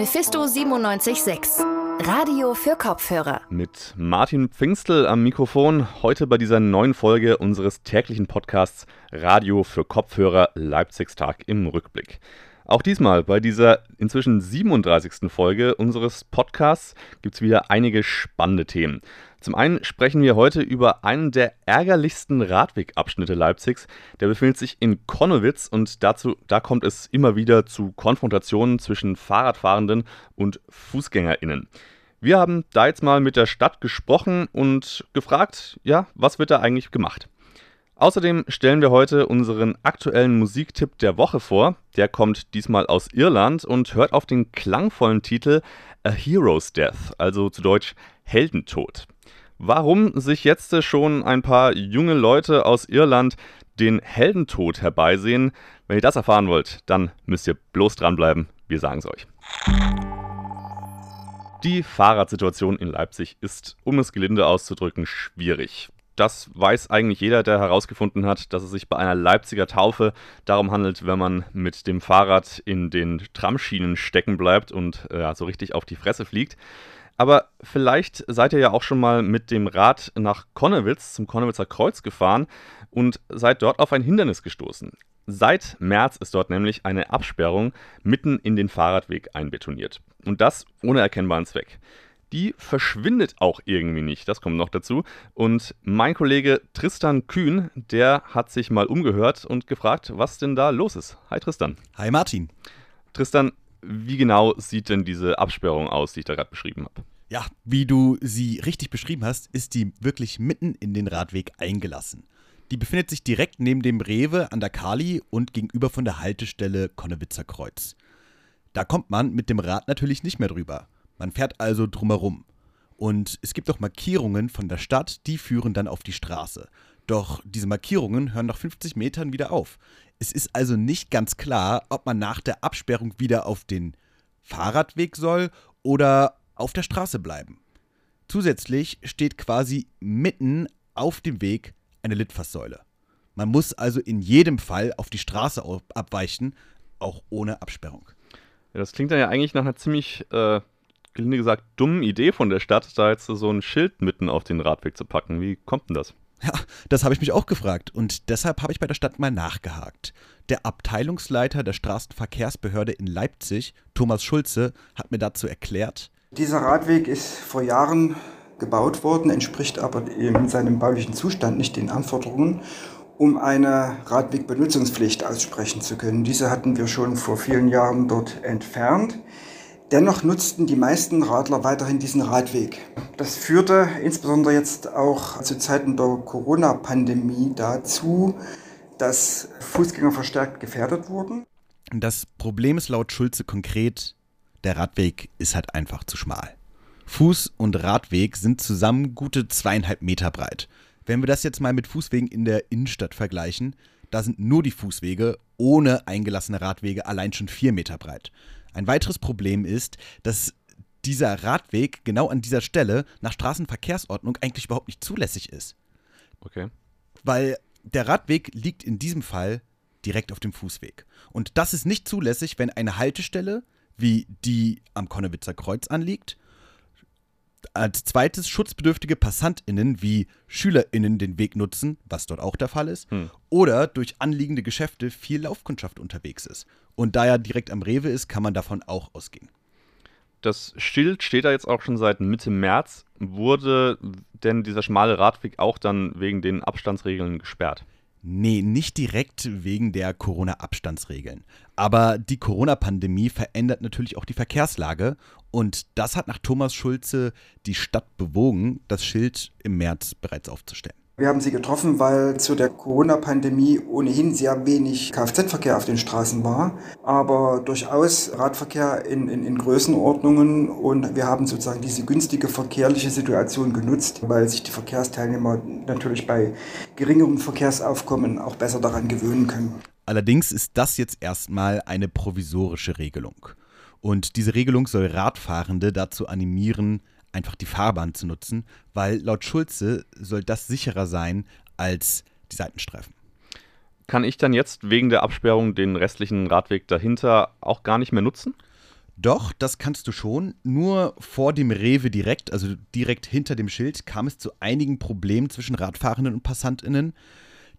Mephisto 976, Radio für Kopfhörer. Mit Martin Pfingstel am Mikrofon, heute bei dieser neuen Folge unseres täglichen Podcasts Radio für Kopfhörer Leipzigstag im Rückblick. Auch diesmal bei dieser inzwischen 37. Folge unseres Podcasts gibt es wieder einige spannende Themen. Zum einen sprechen wir heute über einen der ärgerlichsten Radwegabschnitte Leipzigs. Der befindet sich in Konnewitz und dazu, da kommt es immer wieder zu Konfrontationen zwischen Fahrradfahrenden und FußgängerInnen. Wir haben da jetzt mal mit der Stadt gesprochen und gefragt, ja, was wird da eigentlich gemacht? Außerdem stellen wir heute unseren aktuellen Musiktipp der Woche vor. Der kommt diesmal aus Irland und hört auf den klangvollen Titel A Hero's Death, also zu Deutsch Heldentod. Warum sich jetzt schon ein paar junge Leute aus Irland den Heldentod herbeisehen, wenn ihr das erfahren wollt, dann müsst ihr bloß dranbleiben. Wir sagen es euch. Die Fahrradsituation in Leipzig ist, um es gelinde auszudrücken, schwierig das weiß eigentlich jeder, der herausgefunden hat, dass es sich bei einer Leipziger Taufe darum handelt, wenn man mit dem Fahrrad in den Tramschienen stecken bleibt und ja, so richtig auf die Fresse fliegt. Aber vielleicht seid ihr ja auch schon mal mit dem Rad nach Konnewitz zum Konnewitzer Kreuz gefahren und seid dort auf ein Hindernis gestoßen. Seit März ist dort nämlich eine Absperrung mitten in den Fahrradweg einbetoniert. Und das ohne erkennbaren Zweck die verschwindet auch irgendwie nicht. Das kommt noch dazu. Und mein Kollege Tristan Kühn, der hat sich mal umgehört und gefragt, was denn da los ist. Hi Tristan. Hi Martin. Tristan, wie genau sieht denn diese Absperrung aus, die ich da gerade beschrieben habe? Ja, wie du sie richtig beschrieben hast, ist die wirklich mitten in den Radweg eingelassen. Die befindet sich direkt neben dem Rewe an der Kali und gegenüber von der Haltestelle Konnewitzer Kreuz. Da kommt man mit dem Rad natürlich nicht mehr drüber. Man fährt also drumherum. Und es gibt auch Markierungen von der Stadt, die führen dann auf die Straße. Doch diese Markierungen hören nach 50 Metern wieder auf. Es ist also nicht ganz klar, ob man nach der Absperrung wieder auf den Fahrradweg soll oder auf der Straße bleiben. Zusätzlich steht quasi mitten auf dem Weg eine Litfaßsäule. Man muss also in jedem Fall auf die Straße abweichen, auch ohne Absperrung. Ja, das klingt dann ja eigentlich nach einer ziemlich äh, gelinde gesagt, dummen Idee von der Stadt, da jetzt so ein Schild mitten auf den Radweg zu packen. Wie kommt denn das? Ja, das habe ich mich auch gefragt und deshalb habe ich bei der Stadt mal nachgehakt. Der Abteilungsleiter der Straßenverkehrsbehörde in Leipzig, Thomas Schulze, hat mir dazu erklärt, dieser Radweg ist vor Jahren gebaut worden, entspricht aber in seinem baulichen Zustand nicht den Anforderungen, um eine Radwegbenutzungspflicht aussprechen zu können. Diese hatten wir schon vor vielen Jahren dort entfernt. Dennoch nutzten die meisten Radler weiterhin diesen Radweg. Das führte insbesondere jetzt auch zu Zeiten der Corona-Pandemie dazu, dass Fußgänger verstärkt gefährdet wurden. Das Problem ist laut Schulze konkret, der Radweg ist halt einfach zu schmal. Fuß- und Radweg sind zusammen gute zweieinhalb Meter breit. Wenn wir das jetzt mal mit Fußwegen in der Innenstadt vergleichen, da sind nur die Fußwege ohne eingelassene Radwege allein schon vier Meter breit. Ein weiteres Problem ist, dass dieser Radweg genau an dieser Stelle nach Straßenverkehrsordnung eigentlich überhaupt nicht zulässig ist. Okay. Weil der Radweg liegt in diesem Fall direkt auf dem Fußweg. Und das ist nicht zulässig, wenn eine Haltestelle, wie die am Konnewitzer Kreuz anliegt, als zweites schutzbedürftige PassantInnen wie SchülerInnen den Weg nutzen, was dort auch der Fall ist, hm. oder durch anliegende Geschäfte viel Laufkundschaft unterwegs ist. Und da er direkt am Rewe ist, kann man davon auch ausgehen. Das Schild steht da jetzt auch schon seit Mitte März. Wurde denn dieser schmale Radweg auch dann wegen den Abstandsregeln gesperrt? Nee, nicht direkt wegen der Corona-Abstandsregeln. Aber die Corona-Pandemie verändert natürlich auch die Verkehrslage und das hat nach Thomas Schulze die Stadt bewogen, das Schild im März bereits aufzustellen. Wir haben sie getroffen, weil zu der Corona-Pandemie ohnehin sehr wenig Kfz-Verkehr auf den Straßen war, aber durchaus Radverkehr in, in, in Größenordnungen und wir haben sozusagen diese günstige verkehrliche Situation genutzt, weil sich die Verkehrsteilnehmer natürlich bei geringerem Verkehrsaufkommen auch besser daran gewöhnen können. Allerdings ist das jetzt erstmal eine provisorische Regelung. Und diese Regelung soll Radfahrende dazu animieren, einfach die Fahrbahn zu nutzen, weil laut Schulze soll das sicherer sein als die Seitenstreifen. Kann ich dann jetzt wegen der Absperrung den restlichen Radweg dahinter auch gar nicht mehr nutzen? Doch, das kannst du schon. Nur vor dem Rewe direkt, also direkt hinter dem Schild, kam es zu einigen Problemen zwischen Radfahrenden und PassantInnen.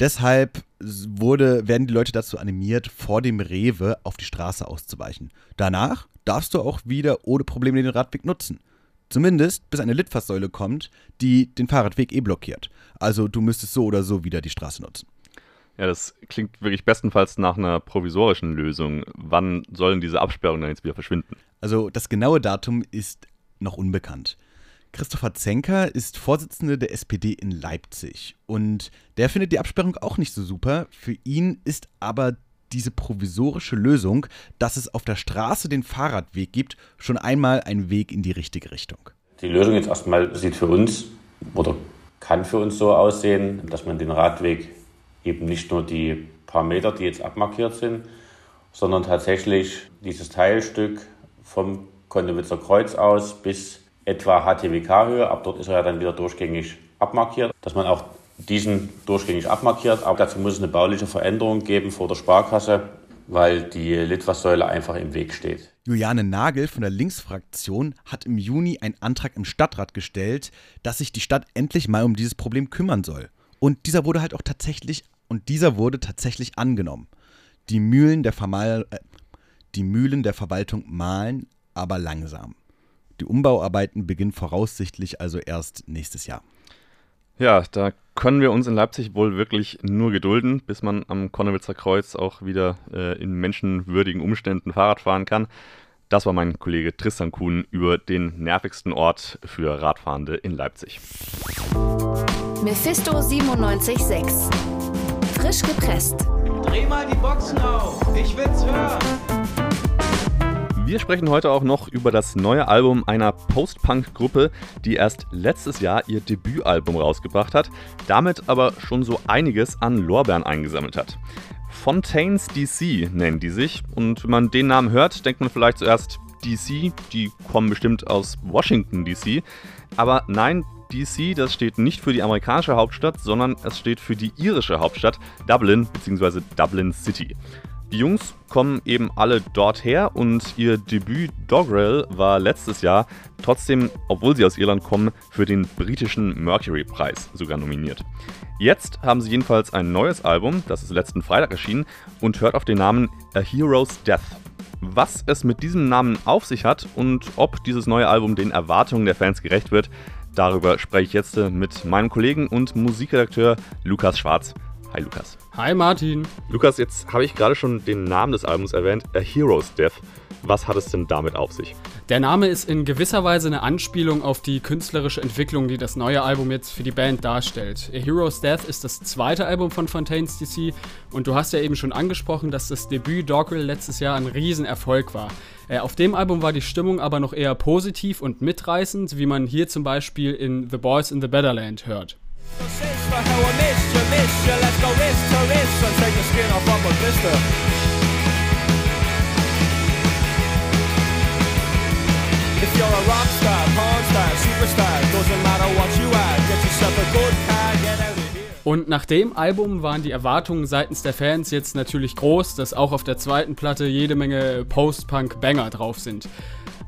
Deshalb wurde, werden die Leute dazu animiert, vor dem Rewe auf die Straße auszuweichen. Danach darfst du auch wieder ohne Probleme den Radweg nutzen. Zumindest bis eine Litfaßsäule kommt, die den Fahrradweg eh blockiert. Also du müsstest so oder so wieder die Straße nutzen. Ja, das klingt wirklich bestenfalls nach einer provisorischen Lösung. Wann sollen diese Absperrungen dann jetzt wieder verschwinden? Also das genaue Datum ist noch unbekannt. Christopher Zenker ist Vorsitzender der SPD in Leipzig und der findet die Absperrung auch nicht so super. Für ihn ist aber diese provisorische Lösung, dass es auf der Straße den Fahrradweg gibt, schon einmal ein Weg in die richtige Richtung. Die Lösung jetzt erstmal sieht für uns oder kann für uns so aussehen, dass man den Radweg eben nicht nur die paar Meter, die jetzt abmarkiert sind, sondern tatsächlich dieses Teilstück vom Konnewitzer Kreuz aus bis etwa HTWK-Höhe. Ab dort ist er ja dann wieder durchgängig abmarkiert, dass man auch diesen durchgängig abmarkiert. Aber dazu muss es eine bauliche Veränderung geben vor der Sparkasse, weil die Litfaßsäule einfach im Weg steht. Juliane Nagel von der Linksfraktion hat im Juni einen Antrag im Stadtrat gestellt, dass sich die Stadt endlich mal um dieses Problem kümmern soll. Und dieser wurde halt auch tatsächlich und dieser wurde tatsächlich angenommen. Die Mühlen der, Vermal äh, die Mühlen der Verwaltung mahlen, aber langsam. Die Umbauarbeiten beginnen voraussichtlich also erst nächstes Jahr. Ja, da können wir uns in Leipzig wohl wirklich nur gedulden, bis man am Konnewitzer Kreuz auch wieder äh, in menschenwürdigen Umständen Fahrrad fahren kann. Das war mein Kollege Tristan Kuhn über den nervigsten Ort für Radfahrende in Leipzig. Mephisto 976 Frisch gepresst. Dreh mal die Boxen auf, ich will's hören. Wir sprechen heute auch noch über das neue Album einer Post-Punk-Gruppe, die erst letztes Jahr ihr Debütalbum rausgebracht hat, damit aber schon so einiges an Lorbeeren eingesammelt hat. Fontaines DC nennen die sich und wenn man den Namen hört, denkt man vielleicht zuerst DC, die kommen bestimmt aus Washington DC, aber nein, DC, das steht nicht für die amerikanische Hauptstadt, sondern es steht für die irische Hauptstadt Dublin bzw. Dublin City. Die Jungs kommen eben alle dort her und ihr Debüt Dogrel war letztes Jahr trotzdem, obwohl sie aus Irland kommen, für den britischen Mercury-Preis sogar nominiert. Jetzt haben sie jedenfalls ein neues Album, das ist letzten Freitag erschienen und hört auf den Namen A Hero's Death. Was es mit diesem Namen auf sich hat und ob dieses neue Album den Erwartungen der Fans gerecht wird, darüber spreche ich jetzt mit meinem Kollegen und Musikredakteur Lukas Schwarz. Hi Lukas. Hi Martin. Lukas, jetzt habe ich gerade schon den Namen des Albums erwähnt, A Hero's Death. Was hat es denn damit auf sich? Der Name ist in gewisser Weise eine Anspielung auf die künstlerische Entwicklung, die das neue Album jetzt für die Band darstellt. A Hero's Death ist das zweite Album von Fontaines DC und du hast ja eben schon angesprochen, dass das Debüt Doggerel letztes Jahr ein Riesenerfolg war. Äh, auf dem Album war die Stimmung aber noch eher positiv und mitreißend, wie man hier zum Beispiel in The Boys in the Betterland hört. If you're a Rockstar, Pornstar, Superstar, doesn't matter what you are, get yourself a good car, get out of. Und nach dem Album waren die Erwartungen seitens der Fans jetzt natürlich groß, dass auch auf der zweiten Platte jede Menge Post-Punk-Banger drauf sind.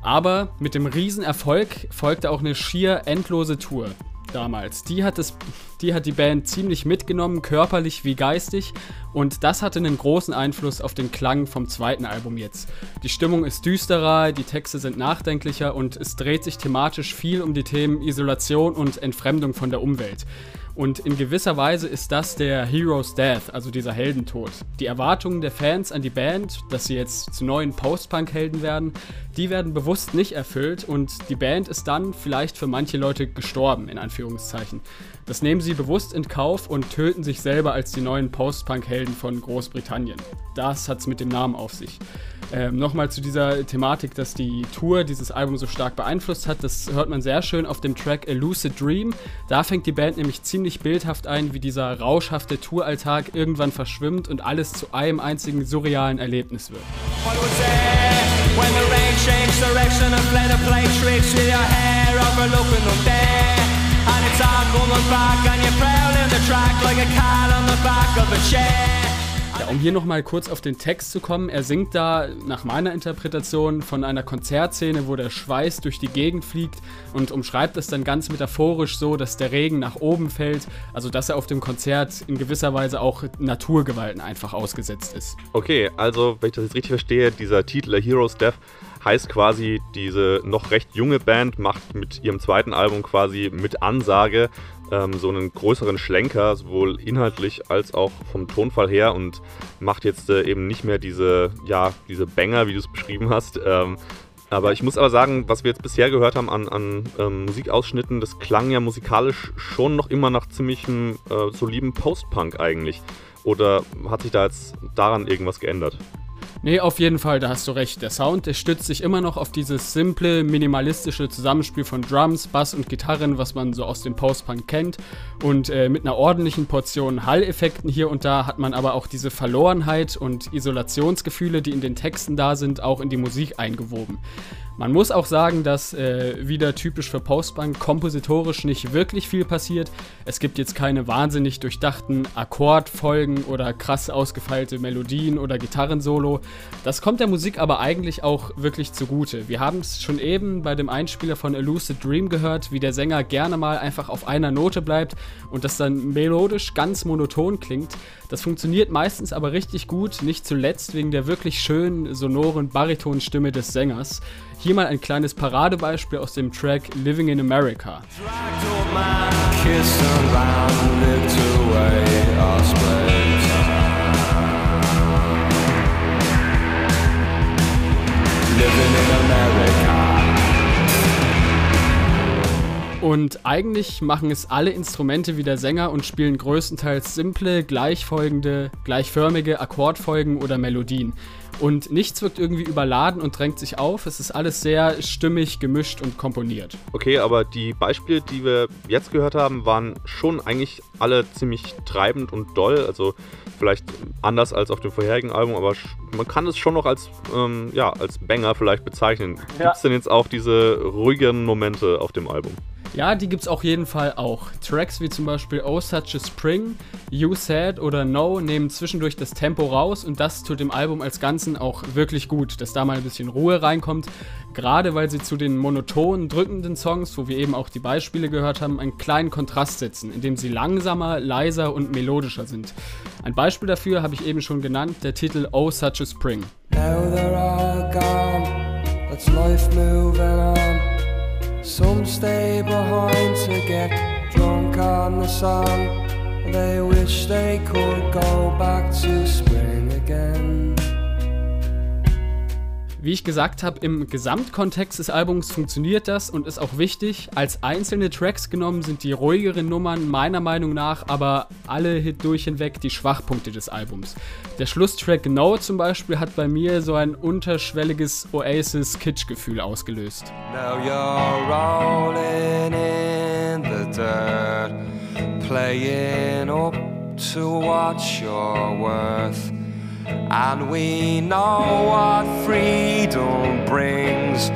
Aber mit dem Riesenerfolg folgte auch eine schier endlose Tour damals. Die hat, das, die hat die Band ziemlich mitgenommen, körperlich wie geistig. Und das hatte einen großen Einfluss auf den Klang vom zweiten Album jetzt. Die Stimmung ist düsterer, die Texte sind nachdenklicher und es dreht sich thematisch viel um die Themen Isolation und Entfremdung von der Umwelt. Und in gewisser Weise ist das der Hero's Death, also dieser Heldentod. Die Erwartungen der Fans an die Band, dass sie jetzt zu neuen Post-Punk-Helden werden, die werden bewusst nicht erfüllt und die Band ist dann vielleicht für manche Leute gestorben, in Anführungszeichen. Das nehmen sie bewusst in Kauf und töten sich selber als die neuen Post-Punk-Helden von Großbritannien. Das hat's mit dem Namen auf sich. Ähm, Nochmal zu dieser Thematik, dass die Tour dieses Album so stark beeinflusst hat. Das hört man sehr schön auf dem Track A Lucid Dream. Da fängt die Band nämlich ziemlich bildhaft ein, wie dieser rauschhafte Touralltag irgendwann verschwimmt und alles zu einem einzigen surrealen Erlebnis wird. Ja, um hier nochmal kurz auf den Text zu kommen, er singt da nach meiner Interpretation von einer Konzertszene, wo der Schweiß durch die Gegend fliegt und umschreibt es dann ganz metaphorisch so, dass der Regen nach oben fällt, also dass er auf dem Konzert in gewisser Weise auch Naturgewalten einfach ausgesetzt ist. Okay, also wenn ich das jetzt richtig verstehe, dieser Titel A Hero's Death heißt quasi, diese noch recht junge Band macht mit ihrem zweiten Album quasi mit Ansage ähm, so einen größeren Schlenker, sowohl inhaltlich als auch vom Tonfall her und macht jetzt äh, eben nicht mehr diese, ja, diese Banger, wie du es beschrieben hast. Ähm, aber ich muss aber sagen, was wir jetzt bisher gehört haben an, an ähm, Musikausschnitten, das klang ja musikalisch schon noch immer nach ziemlichem äh, soliden Post-Punk eigentlich. Oder hat sich da jetzt daran irgendwas geändert? Nee, auf jeden Fall, da hast du recht. Der Sound, der stützt sich immer noch auf dieses simple, minimalistische Zusammenspiel von Drums, Bass und Gitarren, was man so aus dem Post-Punk kennt. Und äh, mit einer ordentlichen Portion Hall-Effekten hier und da hat man aber auch diese Verlorenheit und Isolationsgefühle, die in den Texten da sind, auch in die Musik eingewoben. Man muss auch sagen, dass äh, wieder typisch für Postbank kompositorisch nicht wirklich viel passiert. Es gibt jetzt keine wahnsinnig durchdachten Akkordfolgen oder krass ausgefeilte Melodien oder Gitarrensolo. Das kommt der Musik aber eigentlich auch wirklich zugute. Wir haben es schon eben bei dem Einspieler von A Lucid Dream gehört, wie der Sänger gerne mal einfach auf einer Note bleibt und das dann melodisch ganz monoton klingt. Das funktioniert meistens aber richtig gut, nicht zuletzt wegen der wirklich schönen, sonoren Baritonstimme des Sängers. Hier mal ein kleines Paradebeispiel aus dem Track Living in America. Und eigentlich machen es alle Instrumente wie der Sänger und spielen größtenteils simple, gleichfolgende, gleichförmige Akkordfolgen oder Melodien. Und nichts wirkt irgendwie überladen und drängt sich auf. Es ist alles sehr stimmig, gemischt und komponiert. Okay, aber die Beispiele, die wir jetzt gehört haben, waren schon eigentlich alle ziemlich treibend und doll. Also vielleicht anders als auf dem vorherigen Album, aber man kann es schon noch als, ähm, ja, als Banger vielleicht bezeichnen. Ja. Gibt es denn jetzt auch diese ruhigen Momente auf dem Album? Ja, die gibt es auf jeden Fall auch. Tracks wie zum Beispiel Oh Such a Spring, You Said oder No nehmen zwischendurch das Tempo raus und das tut dem Album als Ganzen auch wirklich gut, dass da mal ein bisschen Ruhe reinkommt. Gerade weil sie zu den monotonen, drückenden Songs, wo wir eben auch die Beispiele gehört haben, einen kleinen Kontrast setzen, indem sie langsamer, leiser und melodischer sind. Ein Beispiel dafür habe ich eben schon genannt, der Titel Oh Such a Spring. Now they're all gone, let's life moving on. Some stay behind to get drunk on the sun. They wish they could go back to spring again. Wie ich gesagt habe, im Gesamtkontext des Albums funktioniert das und ist auch wichtig. Als einzelne Tracks genommen sind die ruhigeren Nummern meiner Meinung nach aber alle durch hinweg die Schwachpunkte des Albums. Der Schlusstrack No zum Beispiel hat bei mir so ein unterschwelliges Oasis-Kitsch-Gefühl ausgelöst. Now you're rolling in the dirt, playing up to what you're worth. And we know what freedom brings.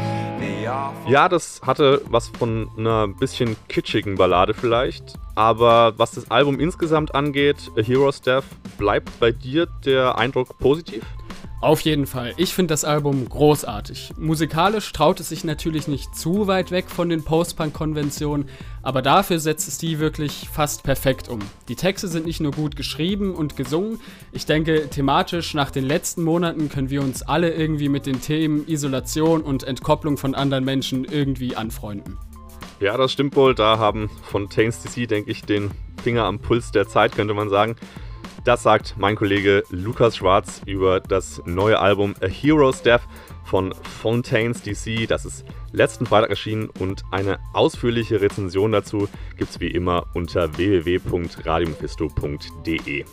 Ja, das hatte was von einer bisschen kitschigen Ballade vielleicht, aber was das Album insgesamt angeht, A Hero's Death, bleibt bei dir der Eindruck positiv? Auf jeden Fall. Ich finde das Album großartig. Musikalisch traut es sich natürlich nicht zu weit weg von den Post-Punk-Konventionen, aber dafür setzt es die wirklich fast perfekt um. Die Texte sind nicht nur gut geschrieben und gesungen, ich denke, thematisch nach den letzten Monaten können wir uns alle irgendwie mit den Themen Isolation und Entkopplung von anderen Menschen irgendwie anfreunden. Ja, das stimmt wohl. Da haben Fontaine's DC, denke ich, den Finger am Puls der Zeit, könnte man sagen. Das sagt mein Kollege Lukas Schwarz über das neue Album A Hero's Death von Fontaine's DC. Das ist letzten Freitag erschienen und eine ausführliche Rezension dazu gibt es wie immer unter www.radiomephisto.de.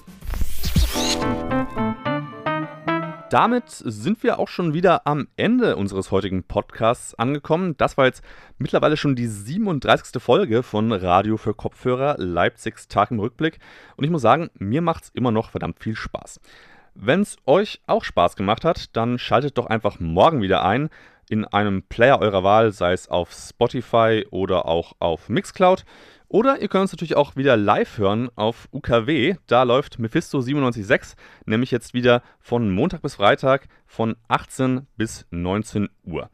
Damit sind wir auch schon wieder am Ende unseres heutigen Podcasts angekommen. Das war jetzt mittlerweile schon die 37. Folge von Radio für Kopfhörer Leipzigs Tag im Rückblick. Und ich muss sagen, mir macht es immer noch verdammt viel Spaß. Wenn es euch auch Spaß gemacht hat, dann schaltet doch einfach morgen wieder ein in einem Player eurer Wahl, sei es auf Spotify oder auch auf Mixcloud. Oder ihr könnt uns natürlich auch wieder live hören auf UKW. Da läuft Mephisto 97.6, nämlich jetzt wieder von Montag bis Freitag von 18 bis 19 Uhr.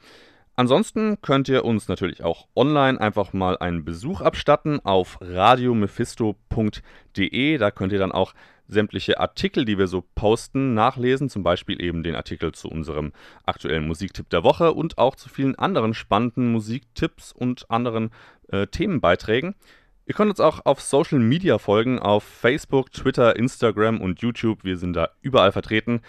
Ansonsten könnt ihr uns natürlich auch online einfach mal einen Besuch abstatten auf radiomephisto.de. Da könnt ihr dann auch sämtliche Artikel, die wir so posten, nachlesen. Zum Beispiel eben den Artikel zu unserem aktuellen Musiktipp der Woche und auch zu vielen anderen spannenden Musiktipps und anderen äh, Themenbeiträgen. Ihr könnt uns auch auf Social Media folgen, auf Facebook, Twitter, Instagram und YouTube. Wir sind da überall vertreten.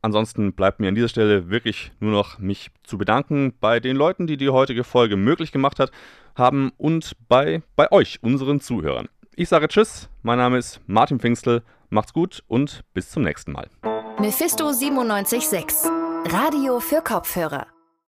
Ansonsten bleibt mir an dieser Stelle wirklich nur noch mich zu bedanken bei den Leuten, die die heutige Folge möglich gemacht hat, haben und bei, bei euch, unseren Zuhörern. Ich sage Tschüss, mein Name ist Martin Pfingstel, macht's gut und bis zum nächsten Mal. Mephisto 976, Radio für Kopfhörer.